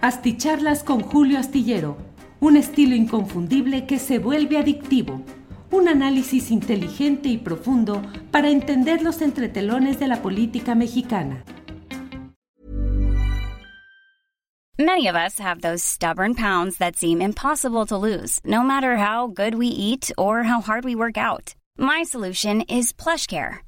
Asticharlas con Julio Astillero, un estilo inconfundible que se vuelve adictivo. Un análisis inteligente y profundo para entender los entretelones de la política mexicana. Many of us have those stubborn pounds that seem impossible to lose, no matter how good we eat or how hard we work out. My solution is PlushCare.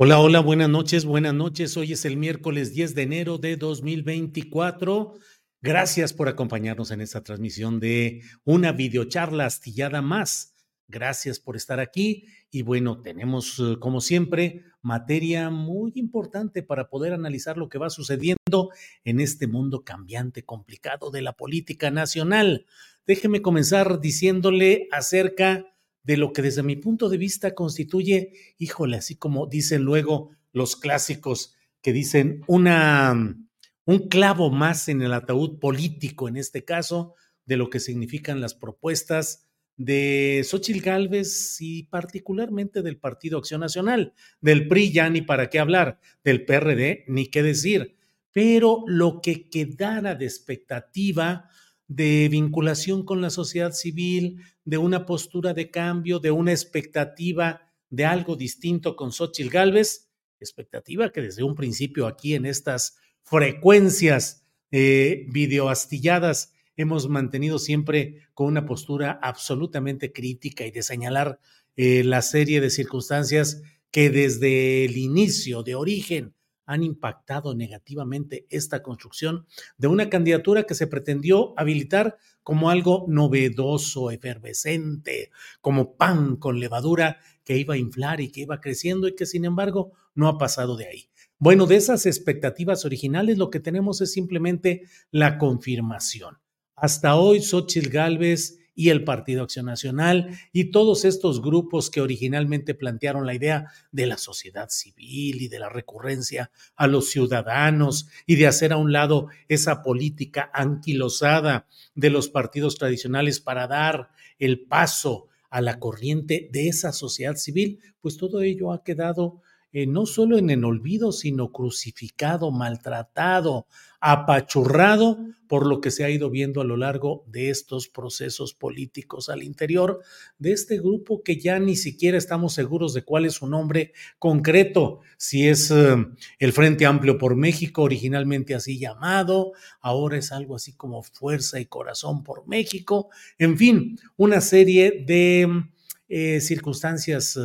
Hola, hola, buenas noches, buenas noches. Hoy es el miércoles 10 de enero de 2024. Gracias por acompañarnos en esta transmisión de una videocharla astillada más. Gracias por estar aquí y bueno, tenemos eh, como siempre materia muy importante para poder analizar lo que va sucediendo en este mundo cambiante, complicado de la política nacional. Déjeme comenzar diciéndole acerca de lo que desde mi punto de vista constituye, híjole, así como dicen luego los clásicos que dicen una, un clavo más en el ataúd político, en este caso, de lo que significan las propuestas de Xochitl Gálvez y particularmente del Partido Acción Nacional, del PRI ya ni para qué hablar, del PRD ni qué decir, pero lo que quedara de expectativa de vinculación con la sociedad civil, de una postura de cambio, de una expectativa de algo distinto con Xochitl Gálvez, expectativa que desde un principio aquí en estas frecuencias eh, videoastilladas hemos mantenido siempre con una postura absolutamente crítica y de señalar eh, la serie de circunstancias que desde el inicio, de origen, han impactado negativamente esta construcción de una candidatura que se pretendió habilitar como algo novedoso, efervescente, como pan con levadura que iba a inflar y que iba creciendo y que sin embargo no ha pasado de ahí. Bueno, de esas expectativas originales lo que tenemos es simplemente la confirmación. Hasta hoy Xochitl Gálvez y el Partido Acción Nacional y todos estos grupos que originalmente plantearon la idea de la sociedad civil y de la recurrencia a los ciudadanos y de hacer a un lado esa política anquilosada de los partidos tradicionales para dar el paso a la corriente de esa sociedad civil, pues todo ello ha quedado eh, no solo en el olvido, sino crucificado, maltratado, apachurrado por lo que se ha ido viendo a lo largo de estos procesos políticos al interior de este grupo que ya ni siquiera estamos seguros de cuál es su nombre concreto, si es eh, el Frente Amplio por México, originalmente así llamado, ahora es algo así como Fuerza y Corazón por México, en fin, una serie de eh, circunstancias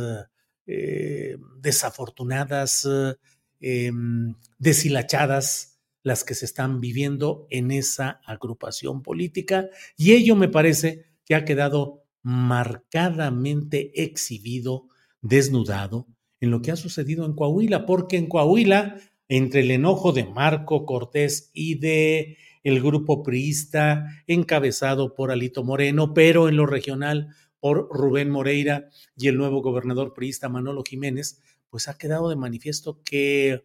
eh, desafortunadas, em, deshilachadas, las que se están viviendo en esa agrupación política y ello me parece que ha quedado marcadamente exhibido, desnudado en lo que ha sucedido en Coahuila, porque en Coahuila, entre el enojo de Marco Cortés y de el grupo priista encabezado por Alito Moreno, pero en lo regional por Rubén Moreira y el nuevo gobernador priista Manolo Jiménez, pues ha quedado de manifiesto que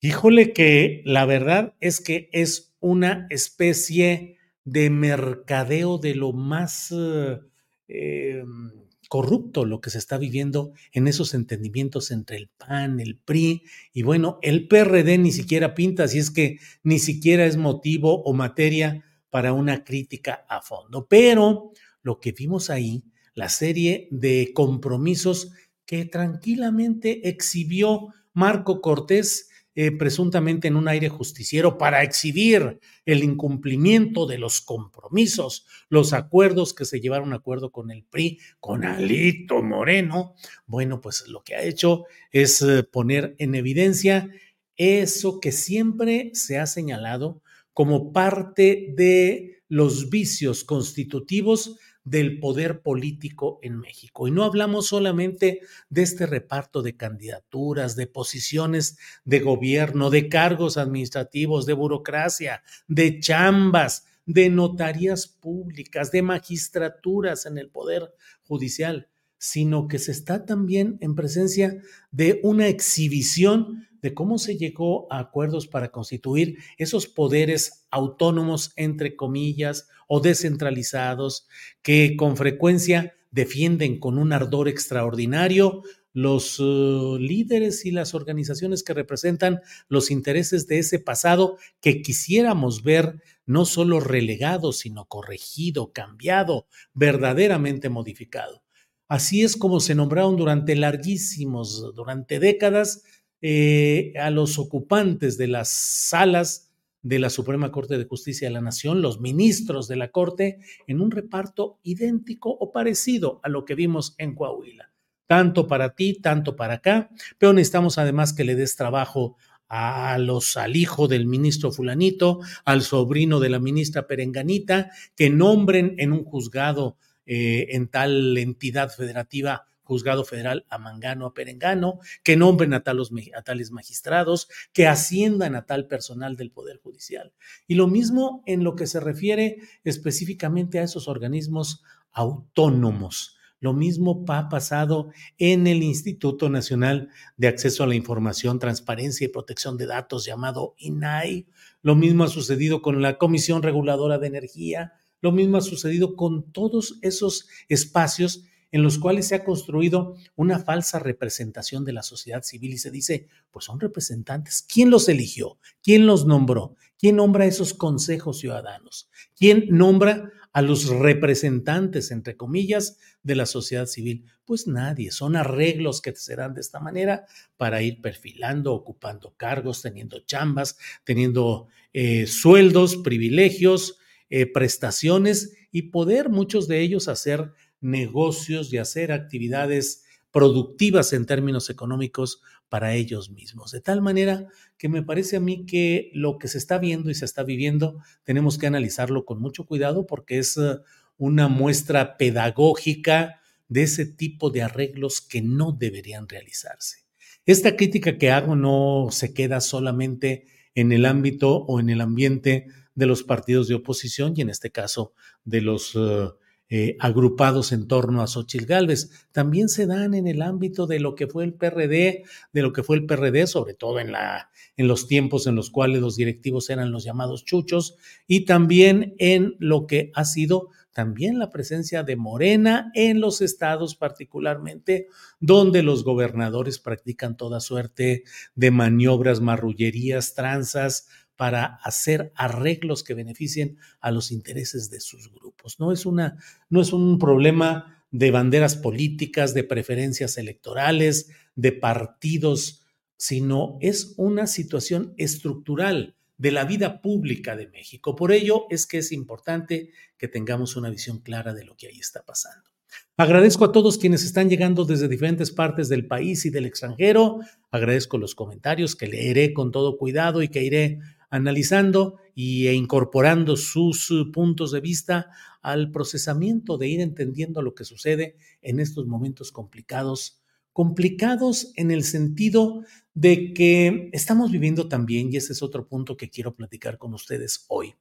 Híjole que la verdad es que es una especie de mercadeo de lo más eh, em, corrupto lo que se está viviendo en esos entendimientos entre el PAN, el PRI y bueno, el PRD ni siquiera pinta, si es que ni siquiera es motivo o materia para una crítica a fondo. Pero lo que vimos ahí, la serie de compromisos que tranquilamente exhibió Marco Cortés, eh, presuntamente en un aire justiciero para exhibir el incumplimiento de los compromisos, los acuerdos que se llevaron a acuerdo con el PRI, con Alito Moreno, bueno, pues lo que ha hecho es eh, poner en evidencia eso que siempre se ha señalado como parte de los vicios constitutivos del poder político en México. Y no hablamos solamente de este reparto de candidaturas, de posiciones de gobierno, de cargos administrativos, de burocracia, de chambas, de notarías públicas, de magistraturas en el poder judicial, sino que se está también en presencia de una exhibición de cómo se llegó a acuerdos para constituir esos poderes autónomos, entre comillas, o descentralizados, que con frecuencia defienden con un ardor extraordinario los uh, líderes y las organizaciones que representan los intereses de ese pasado que quisiéramos ver no solo relegado, sino corregido, cambiado, verdaderamente modificado. Así es como se nombraron durante larguísimos, durante décadas, eh, a los ocupantes de las salas de la Suprema Corte de Justicia de la Nación, los ministros de la Corte, en un reparto idéntico o parecido a lo que vimos en Coahuila. Tanto para ti, tanto para acá, pero necesitamos además que le des trabajo a los, al hijo del ministro fulanito, al sobrino de la ministra perenganita, que nombren en un juzgado eh, en tal entidad federativa juzgado federal a Mangano, a Perengano, que nombren a, tales magistrados, que asciendan a tal personal del Poder Judicial. Y lo mismo en lo que se refiere específicamente a esos organismos autónomos. Lo mismo ha pasado en el Instituto Nacional de Acceso a la Información, Transparencia y Protección de Datos, llamado INAI. Lo mismo ha sucedido con la Comisión Reguladora de Energía. Lo mismo ha sucedido con todos esos espacios en los cuales se ha construido una falsa representación de la sociedad civil y se dice, pues son representantes. ¿Quién los eligió? ¿Quién los nombró? ¿Quién nombra esos consejos ciudadanos? ¿Quién nombra a los representantes, entre comillas, de la sociedad civil? Pues nadie, son arreglos que serán de esta manera para ir perfilando, ocupando cargos, teniendo chambas, teniendo eh, sueldos, privilegios, eh, prestaciones y poder muchos de ellos hacer negocios y hacer actividades productivas en términos económicos para ellos mismos. De tal manera que me parece a mí que lo que se está viendo y se está viviendo tenemos que analizarlo con mucho cuidado porque es eh, una muestra pedagógica de ese tipo de arreglos que no deberían realizarse. Esta crítica que hago no se queda solamente en el ámbito o en el ambiente de los partidos de oposición y en este caso de los eh, eh, agrupados en torno a Xochitl Gálvez. También se dan en el ámbito de lo que fue el PRD, de lo que fue el PRD, sobre todo en, la, en los tiempos en los cuales los directivos eran los llamados chuchos, y también en lo que ha sido también la presencia de Morena en los estados particularmente, donde los gobernadores practican toda suerte de maniobras, marrullerías, tranzas, para hacer arreglos que beneficien a los intereses de sus grupos. No es, una, no es un problema de banderas políticas, de preferencias electorales, de partidos, sino es una situación estructural de la vida pública de México. Por ello es que es importante que tengamos una visión clara de lo que ahí está pasando. Agradezco a todos quienes están llegando desde diferentes partes del país y del extranjero. Agradezco los comentarios que leeré con todo cuidado y que iré analizando e incorporando sus uh, puntos de vista al procesamiento de ir entendiendo lo que sucede en estos momentos complicados. Complicados en el sentido de que estamos viviendo también, y ese es otro punto que quiero platicar con ustedes hoy,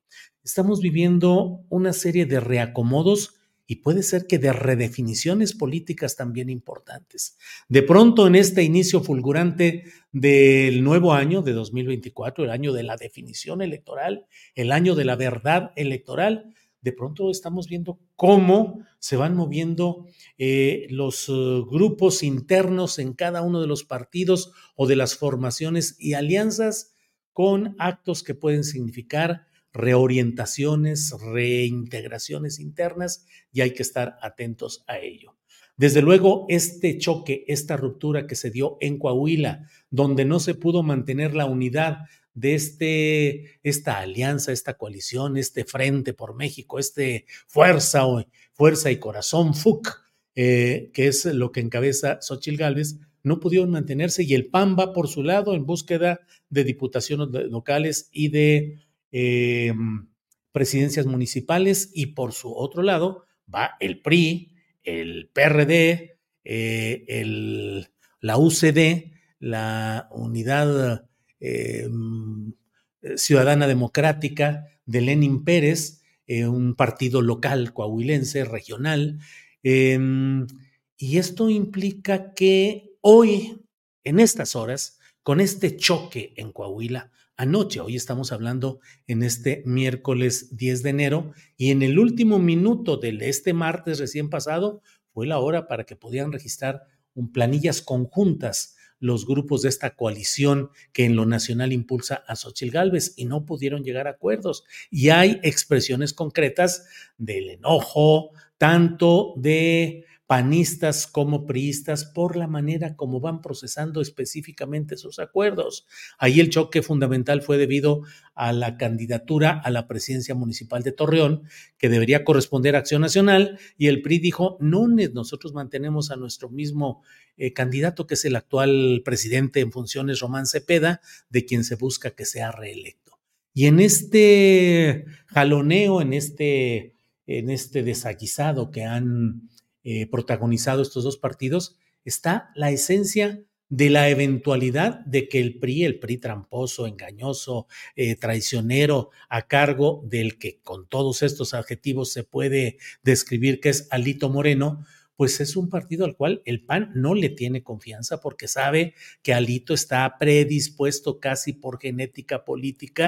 estamos viviendo una serie de reacomodos y puede ser que de redefiniciones políticas también importantes. De pronto, en este inicio fulgurante del nuevo año de 2024, el año de la definición electoral, el año de la verdad electoral, de pronto estamos viendo cómo se van moviendo eh, los uh, grupos internos en cada uno de los partidos o de las formaciones y alianzas con actos que pueden significar reorientaciones, reintegraciones internas y hay que estar atentos a ello. Desde luego, este choque, esta ruptura que se dio en Coahuila, donde no se pudo mantener la unidad de este, esta alianza, esta coalición, este frente por México, este fuerza, fuerza y corazón FUC, eh, que es lo que encabeza Xochil Gálvez, no pudieron mantenerse y el PAN va por su lado en búsqueda de diputaciones locales y de eh, presidencias municipales y por su otro lado va el PRI, el PRD, eh, el, la UCD, la Unidad eh, Ciudadana Democrática de Lenin Pérez, un partido local coahuilense, regional. Em, y esto implica que Hoy, en estas horas, con este choque en Coahuila, anoche, hoy estamos hablando en este miércoles 10 de enero, y en el último minuto de este martes recién pasado fue la hora para que pudieran registrar un planillas conjuntas los grupos de esta coalición que en lo nacional impulsa a Xochitl Gálvez y no pudieron llegar a acuerdos. Y hay expresiones concretas del enojo, tanto de panistas como priistas por la manera como van procesando específicamente sus acuerdos. Ahí el choque fundamental fue debido a la candidatura a la presidencia municipal de Torreón, que debería corresponder a Acción Nacional, y el PRI dijo, no, nosotros mantenemos a nuestro mismo eh, candidato, que es el actual presidente en funciones, Román Cepeda, de quien se busca que sea reelecto. Y en este jaloneo, en este, en este desaguisado que han eh, protagonizado estos dos partidos, está la esencia de la eventualidad de que el PRI, el PRI tramposo, engañoso, eh, traicionero, a cargo del que con todos estos adjetivos se puede describir que es Alito Moreno, pues es un partido al cual el PAN no le tiene confianza porque sabe que Alito está predispuesto casi por genética política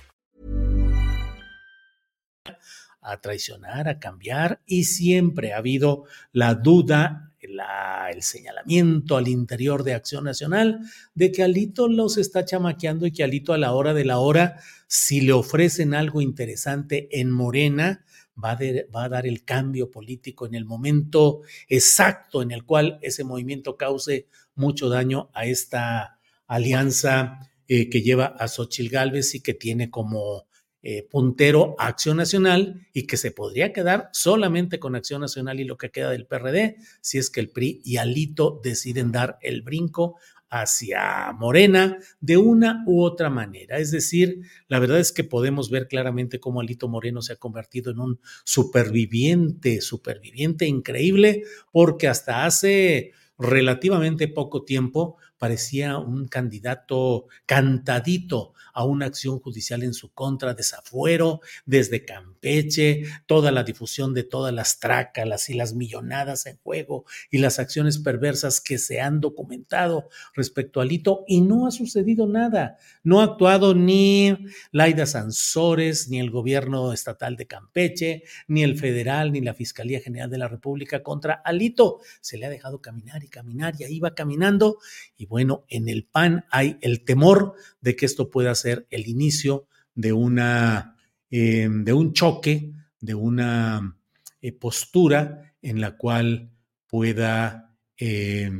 A traicionar, a cambiar, y siempre ha habido la duda, el señalamiento al interior de Acción Nacional de que Alito los está chamaqueando y que Alito a la hora de la hora, si le ofrecen algo interesante en Morena, va a, dar el cambio político en el momento exacto en el cual ese movimiento cause mucho daño a esta alianza eh, que lleva a Xochil Gálvez y que tiene como eh, puntero a Acción Nacional y que se podría quedar solamente con Acción Nacional y lo que queda del PRD si es que el PRI y Alito deciden dar el brinco hacia Morena de una u otra manera. Es decir, la verdad es que podemos ver claramente cómo Alito Moreno se ha convertido en un superviviente, superviviente increíble, porque hasta hace relativamente poco tiempo parecía un candidato cantadito a una acción judicial en su contra, desafuero desde Campeche, toda la difusión de todas las trácalas y las millonadas en juego y las acciones perversas que se han documentado respecto a Lito y no ha sucedido nada. No ha actuado ni Laida Sansores, ni el gobierno estatal de Campeche, ni el federal, ni la Fiscalía General de la República contra Alito. Se le ha dejado caminar y caminar y ahí va caminando y bueno, en el PAN hay el temor de que esto pueda ser el inicio de una, eh, de un choque, de una eh, postura en la cual pueda eh,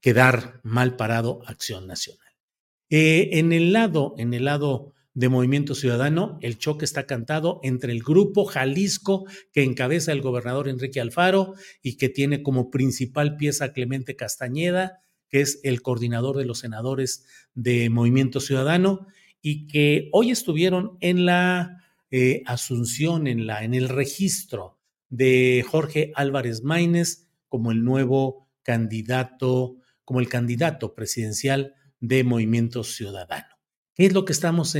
quedar mal parado Acción Nacional. en el lado, en el lado de Movimiento Ciudadano, el choque está cantado entre el grupo Jalisco que encabeza el gobernador Enrique Alfaro y que tiene como principal pieza Clemente Castañeda, que es el coordinador de los senadores de Movimiento Ciudadano y que hoy estuvieron en la eh, asunción, en, la, en el registro de Jorge Álvarez Maínez como el nuevo candidato, como el candidato presidencial de Movimiento Ciudadano. ¿Qué es lo que estamos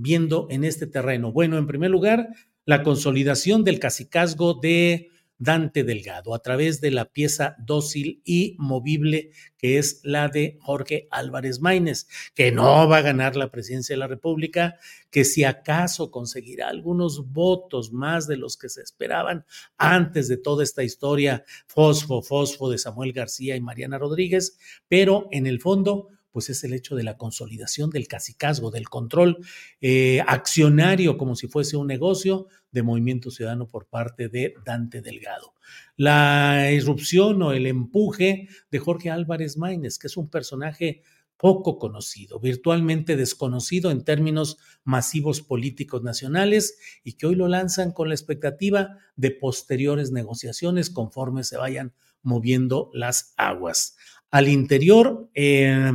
viendo en este terreno? Bueno, en primer lugar, la consolidación del cacicazgo de Dante Delgado a través de la pieza dócil y movible que es la de Jorge Álvarez Maínez, que no va a ganar la presidencia de la República, que si acaso conseguirá algunos votos más de los que se esperaban antes de toda esta historia fosfo, fosfo de Samuel García y Mariana Rodríguez, pero en el fondo pues es el hecho de la consolidación del cacicazgo, del control eh, accionario como si fuese un negocio de Movimiento Ciudadano por parte de Dante Delgado. La irrupción o el empuje de Jorge Álvarez Maínez, que es un personaje poco conocido, virtualmente desconocido en términos masivos políticos nacionales y que hoy lo lanzan con la expectativa de posteriores negociaciones conforme se vayan moviendo las aguas. Al interior, eh,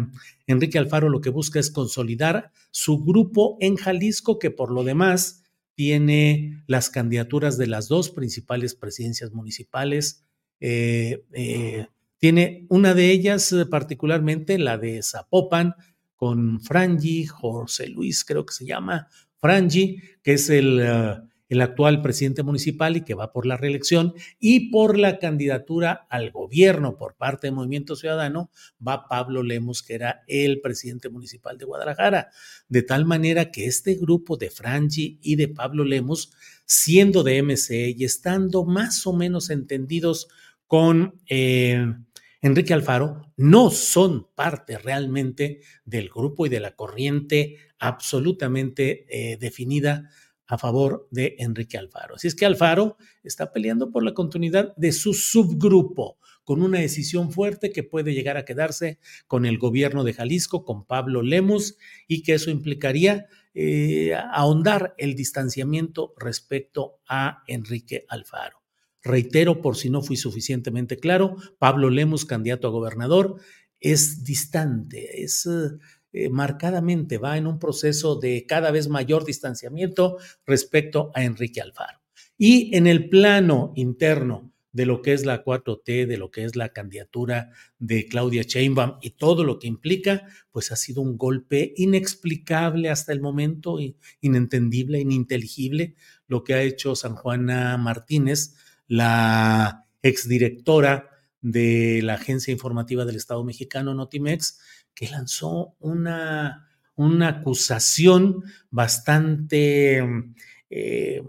Enrique Alfaro lo que busca es consolidar su grupo en Jalisco, que por lo demás tiene las candidaturas de las dos principales presidencias municipales. Eh, eh, tiene una de ellas particularmente, la de Zapopan, con Frangi, José Luis creo que se llama, Frangi, que es el el actual presidente municipal y que va por la reelección, y por la candidatura al gobierno por parte del Movimiento Ciudadano va Pablo Lemos, que era el presidente municipal de Guadalajara. De tal manera que este grupo de Frangi y de Pablo Lemos, siendo de MC y estando más o menos entendidos con... Eh, Enrique Alfaro no son parte realmente del grupo y de la corriente absolutamente eh, definida a favor de Enrique Alfaro. Así es que Alfaro está peleando por la continuidad de su subgrupo, con una decisión fuerte que puede llegar a quedarse con el gobierno de Jalisco, con Pablo Lemus, y que eso implicaría eh, ahondar el distanciamiento respecto a Enrique Alfaro. Reitero, por si no fui suficientemente claro, Pablo Lemus, candidato a gobernador, es distante, es... Eh, marcadamente va en un proceso de cada vez mayor distanciamiento respecto a Enrique Alfaro. Y en el plano interno de lo que es la 4T, de lo que es la candidatura de Claudia Sheinbaum y todo lo que implica, pues ha sido un golpe inexplicable hasta el momento, inentendible, ininteligible, lo que ha hecho San Juana Martínez, la exdirectora de la Agencia Informativa del Estado Mexicano, Notimex, que lanzó una, una acusación bastante... Eh,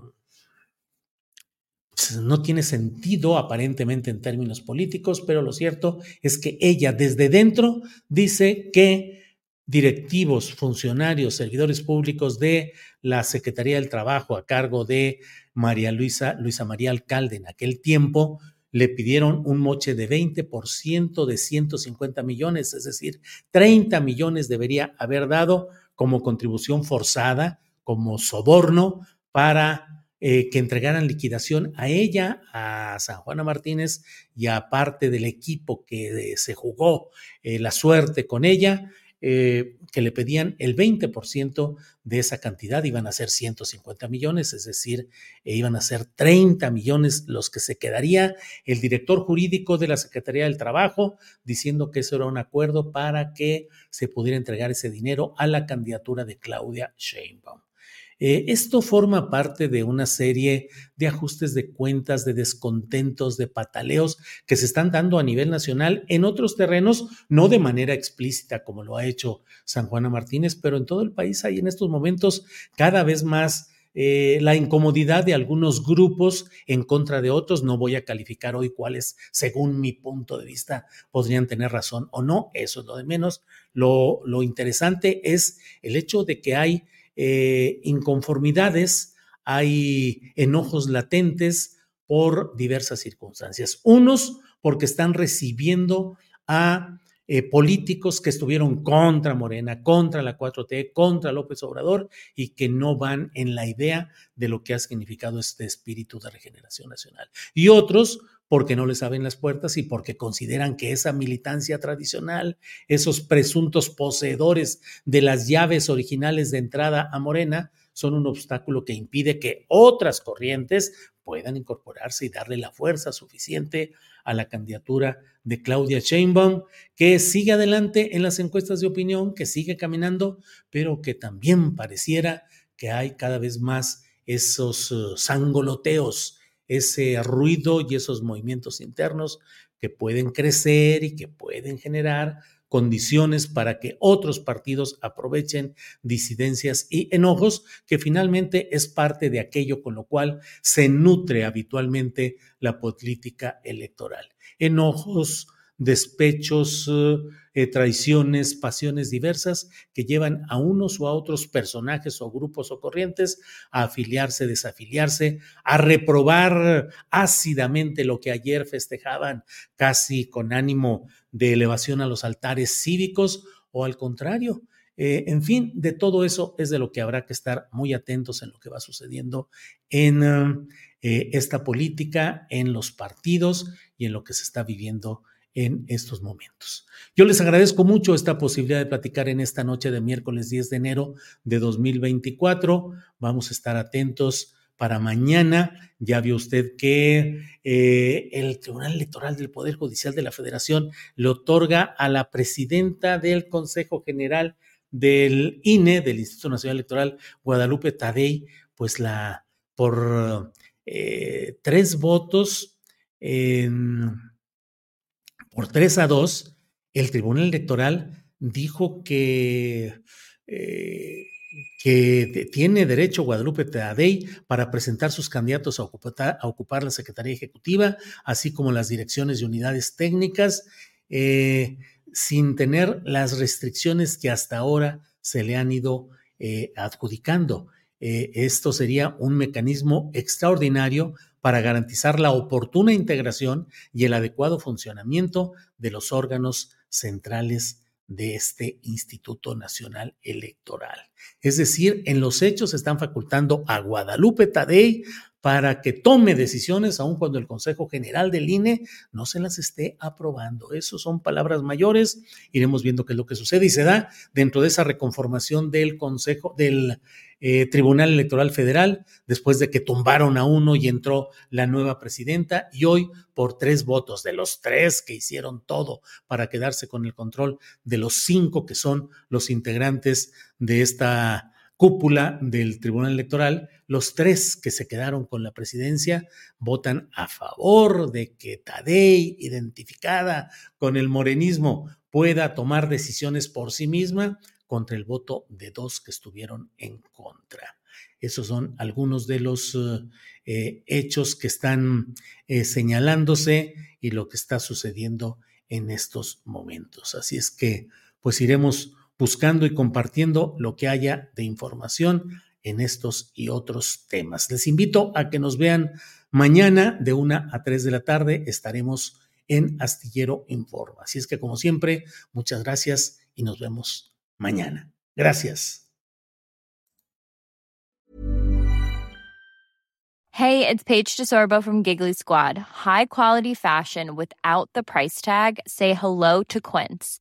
pues, no tiene sentido aparentemente en términos políticos, pero lo cierto es que ella desde dentro dice que directivos, funcionarios, servidores públicos de la Secretaría del Trabajo a cargo de María Luisa, Luisa María Alcalde en aquel tiempo, le pidieron un moche de 20% de 150 millones, es decir, 30 millones debería haber dado como contribución forzada, como soborno para eh, que entregaran liquidación a ella, a San Juana Martínez y a parte del equipo que se jugó eh, la suerte con ella eh, que le pedían el 20% de esa cantidad, iban a ser 150 millones, es decir, eh, iban a ser 30 millones los que se quedaría el director jurídico de la Secretaría del Trabajo diciendo que eso era un acuerdo para que se pudiera entregar ese dinero a la candidatura de Claudia Sheinbaum. Eh, esto forma parte de una serie de ajustes de cuentas, de descontentos, de pataleos que se están dando a nivel nacional en otros terrenos, no de manera explícita como lo ha hecho San Juana Martínez, pero en todo el país hay en estos momentos cada vez más eh, la incomodidad de algunos grupos en contra de otros. No voy a calificar hoy cuáles, según mi punto de vista, podrían tener razón o no. Eso es lo de menos. Lo, lo interesante es el hecho de que hay eh, inconformidades, hay enojos latentes por diversas circunstancias. Unos porque están recibiendo a eh, políticos que estuvieron contra Morena, contra la 4T, contra López Obrador y que no van en la idea de lo que ha significado este espíritu de regeneración nacional. Y otros porque no les abren las puertas y porque consideran que esa militancia tradicional, esos presuntos poseedores de las llaves originales de entrada a Morena, son un obstáculo que impide que otras corrientes puedan incorporarse y darle la fuerza suficiente a la candidatura de Claudia Sheinbaum, que sigue adelante en las encuestas de opinión, que sigue caminando, pero que también pareciera que hay cada vez más esos uh, sangoloteos, ese ruido y esos movimientos internos que pueden crecer y que pueden generar condiciones para que otros partidos aprovechen disidencias y enojos, que finalmente es parte de aquello con lo cual se nutre habitualmente la política electoral. Enojos, despechos, eh, traiciones, pasiones diversas que llevan a unos o a otros personajes o grupos o corrientes a afiliarse, desafiliarse, a reprobar ácidamente lo que ayer festejaban casi con ánimo de elevación a los altares cívicos o al contrario. Eh, en fin, de todo eso es de lo que habrá que estar muy atentos en lo que va sucediendo en eh, esta política, en los partidos y en lo que se está viviendo en estos momentos. Yo les agradezco mucho esta posibilidad de platicar en esta noche de miércoles 10 de enero de 2024. Vamos a estar atentos para mañana. Ya vio usted que eh, el Tribunal Electoral del Poder Judicial de la Federación le otorga a la presidenta del Consejo General del INE, del Instituto Nacional Electoral, Guadalupe Tadei, pues la por eh, tres votos por tres a dos, el Tribunal Electoral dijo que eh, que tiene derecho Guadalupe Tadei para presentar sus candidatos a ocupar, la Secretaría Ejecutiva, así como las direcciones y unidades técnicas, eh, sin tener las restricciones que hasta ahora se le han ido eh, adjudicando. Esto sería un mecanismo extraordinario para garantizar la oportuna integración y el adecuado funcionamiento de los órganos centrales de este Instituto Nacional Electoral. Es decir, en los hechos están facultando a Guadalupe Tadei para que tome decisiones, aun cuando el Consejo General del INE no se las esté aprobando. Eso son palabras mayores. Iremos viendo qué es lo que sucede y se da dentro de esa reconformación del Consejo, del eh, Tribunal Electoral Federal, después de que tumbaron a uno y entró la nueva presidenta, y hoy por tres votos de los tres que hicieron todo para quedarse con el control de los cinco que son los integrantes de esta cúpula del Tribunal Electoral, los tres que se quedaron con la presidencia votan a favor de que Tadei, identificada con el morenismo, pueda tomar decisiones por sí misma contra el voto de dos que estuvieron en contra. Esos son algunos de los eh, hechos que están eh, señalándose y lo que está sucediendo en estos momentos. Así es que, pues iremos buscando y compartiendo lo que haya de información en estos y otros temas. Les invito a que nos vean mañana de una a tres de la tarde. Estaremos en Astillero Informa. Así es que, como siempre, muchas gracias y nos vemos mañana. Gracias. Hey, it's Paige DeSorbo from Giggly Squad. High quality fashion without the price tag. Say hello to Quince.